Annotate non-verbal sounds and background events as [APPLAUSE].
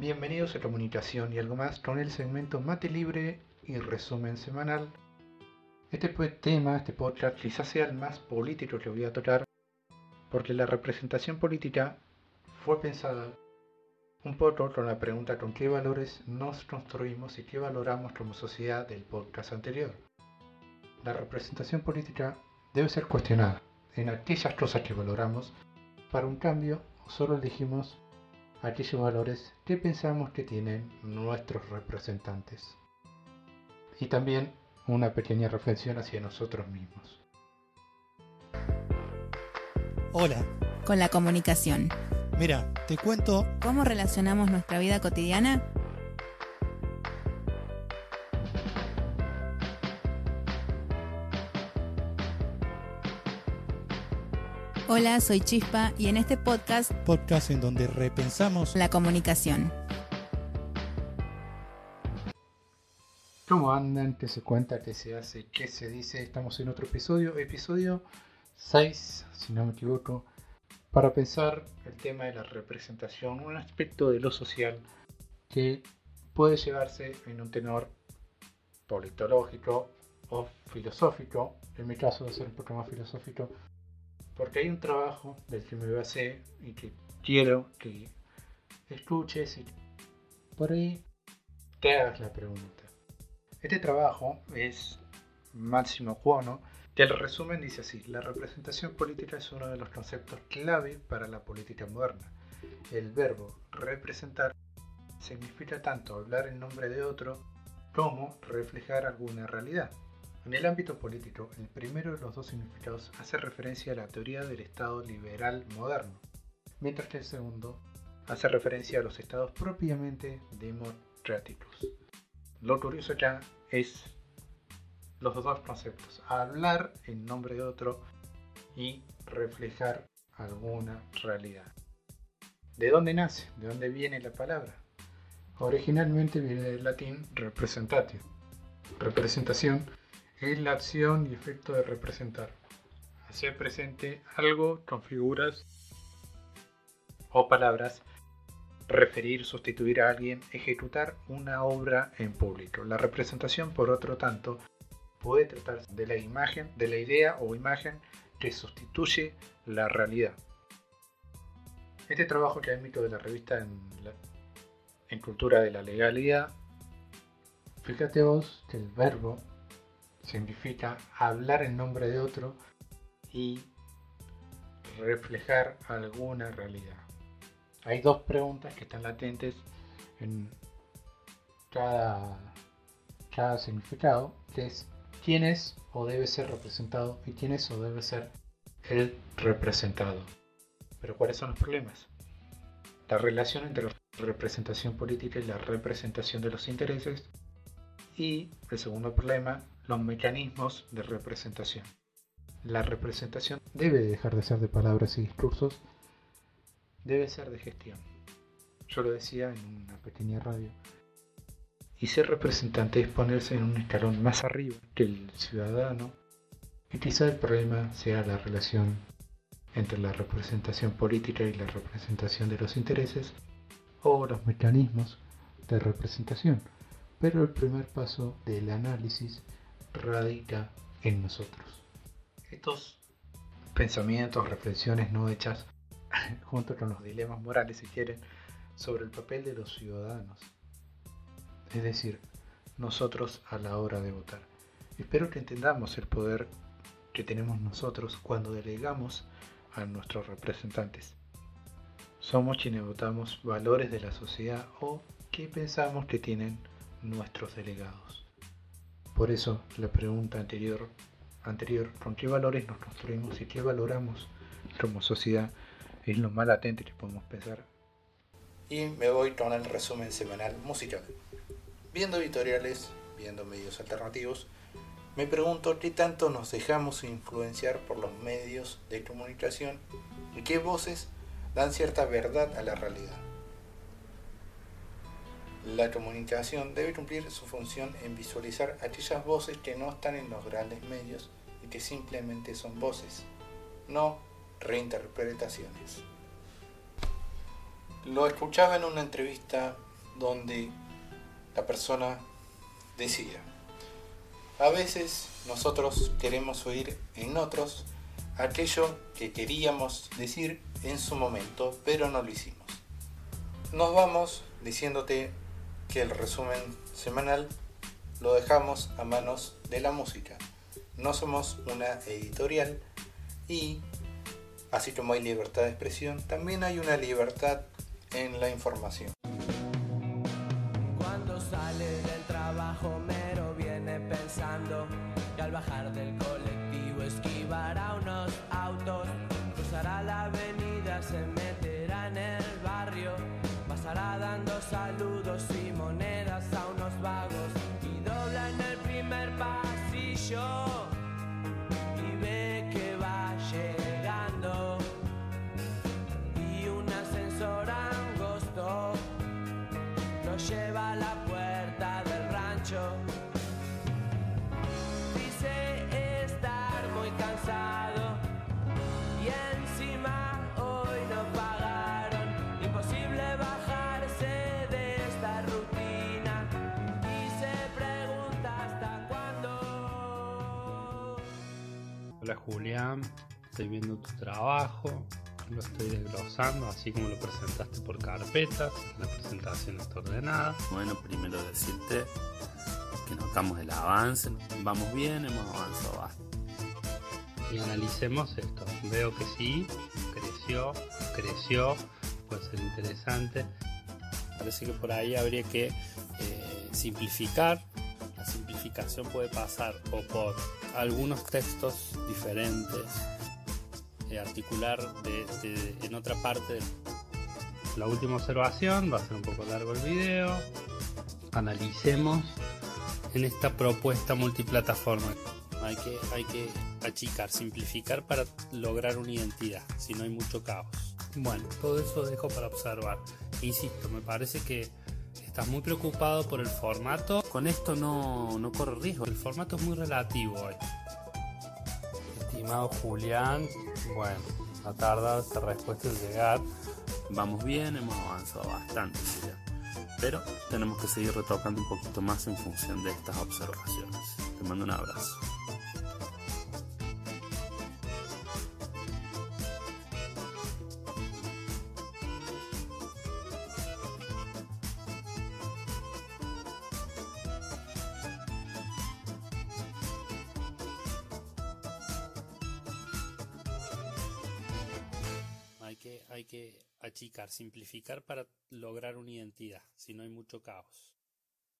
Bienvenidos a Comunicación y algo más con el segmento Mate Libre y resumen semanal. Este tema, este podcast, quizás sea el más político que voy a tocar, porque la representación política fue pensada un poco con la pregunta con qué valores nos construimos y qué valoramos como sociedad del podcast anterior. La representación política debe ser cuestionada en aquellas cosas que valoramos para un cambio solo elegimos aquellos valores que pensamos que tienen nuestros representantes. Y también una pequeña reflexión hacia nosotros mismos. Hola. Con la comunicación. Mira, te cuento cómo relacionamos nuestra vida cotidiana Hola, soy Chispa y en este podcast, podcast en donde repensamos la comunicación. ¿Cómo andan? ¿Qué se cuenta? ¿Qué se hace? ¿Qué se dice? Estamos en otro episodio, episodio 6, si no me equivoco, para pensar el tema de la representación, un aspecto de lo social que puede llevarse en un tenor politológico o filosófico, en mi caso va a ser un poco más filosófico, porque hay un trabajo del que me basé y que quiero que escuches y por ahí te hagas la pregunta. Este trabajo es Máximo Cuono, que el resumen dice así, la representación política es uno de los conceptos clave para la política moderna. El verbo representar significa tanto hablar en nombre de otro como reflejar alguna realidad. En el ámbito político, el primero de los dos significados hace referencia a la teoría del Estado liberal moderno, mientras que el segundo hace referencia a los estados propiamente democráticos. Lo curioso acá es los dos conceptos, hablar en nombre de otro y reflejar alguna realidad. ¿De dónde nace? ¿De dónde viene la palabra? Originalmente viene del latín representatio, representación es la acción y efecto de representar. Hacer presente algo con figuras o palabras, referir, sustituir a alguien, ejecutar una obra en público. La representación, por otro tanto, puede tratarse de la imagen, de la idea o imagen que sustituye la realidad. Este trabajo académico de la revista en, Cultura de la Legalidad, fíjate vos que el verbo significa hablar en nombre de otro y reflejar alguna realidad. Hay dos preguntas que están latentes en cada, significado, que es quién es o debe ser representado y quién es o debe ser el representado. Pero ¿cuáles son los problemas? La relación entre la representación política y la representación de los intereses. Y el segundo problema, los mecanismos de representación. La representación debe dejar de ser de palabras y discursos, debe ser de gestión. Yo lo decía en una pequeña radio. Y ser representante es ponerse en un escalón más arriba que el ciudadano. Y quizá el problema sea la relación entre la representación política y la representación de los intereses o los mecanismos de representación. Pero el primer paso del análisis radica en nosotros. Estos pensamientos, reflexiones no hechas, [LAUGHS] junto con los dilemas morales, si quieren, sobre el papel de los ciudadanos. Es decir, nosotros a la hora de votar. Espero que entendamos el poder que tenemos nosotros cuando delegamos a nuestros representantes. Somos quienes votamos valores de la sociedad o qué pensamos que tienen nuestros delegados. Por eso la pregunta anterior, anterior, ¿con qué valores nos construimos y qué valoramos como sociedad? Es lo más latente que podemos pensar. Y me voy con el resumen semanal musical. Viendo editoriales, viendo medios alternativos, me pregunto qué tanto nos dejamos influenciar por los medios de comunicación y qué voces dan cierta verdad a la realidad. La comunicación debe cumplir su función en visualizar aquellas voces que no están en los grandes medios y que simplemente son voces, no reinterpretaciones. Lo escuchaba en una entrevista donde la persona decía. A veces nosotros queremos oír en otros aquello que queríamos decir en su momento, pero no lo hicimos. Nos vamos diciéndote que el resumen semanal lo dejamos a manos de la música. No somos una editorial y así como hay libertad de expresión, también hay una libertad en la información. Cuando sale del trabajo mero viene pensando que al bajar del colectivo esquivará Hola Julián, estoy viendo tu trabajo, lo estoy desglosando así como lo presentaste por carpetas, la presentación está ordenada. Bueno, primero decirte que notamos el avance, vamos bien, hemos avanzado bastante. Y analicemos esto. Veo que sí, creció, creció, puede ser interesante. Parece que por ahí habría que eh, simplificar. Puede pasar o por algunos textos diferentes, eh, articular de- de- en otra parte del La última observación, va a ser un poco largo el video. Analicemos en esta propuesta multiplataforma. Hay que, hay que achicar, simplificar para lograr una identidad, si no hay mucho caos. Bueno, todo eso dejo para observar. Insisto, me parece que estás muy preocupado por el formato. Con esto no, no corre riesgo. El formato es muy relativo hoy. Estimado Julián, bueno, ha tardado esta respuesta en llegar. Vamos bien, hemos avanzado bastante, Julián. Pero tenemos que seguir retocando un poquito más en función de estas observaciones. Te mando un abrazo. Hay que achicar, simplificar para lograr una identidad, si no hay mucho caos.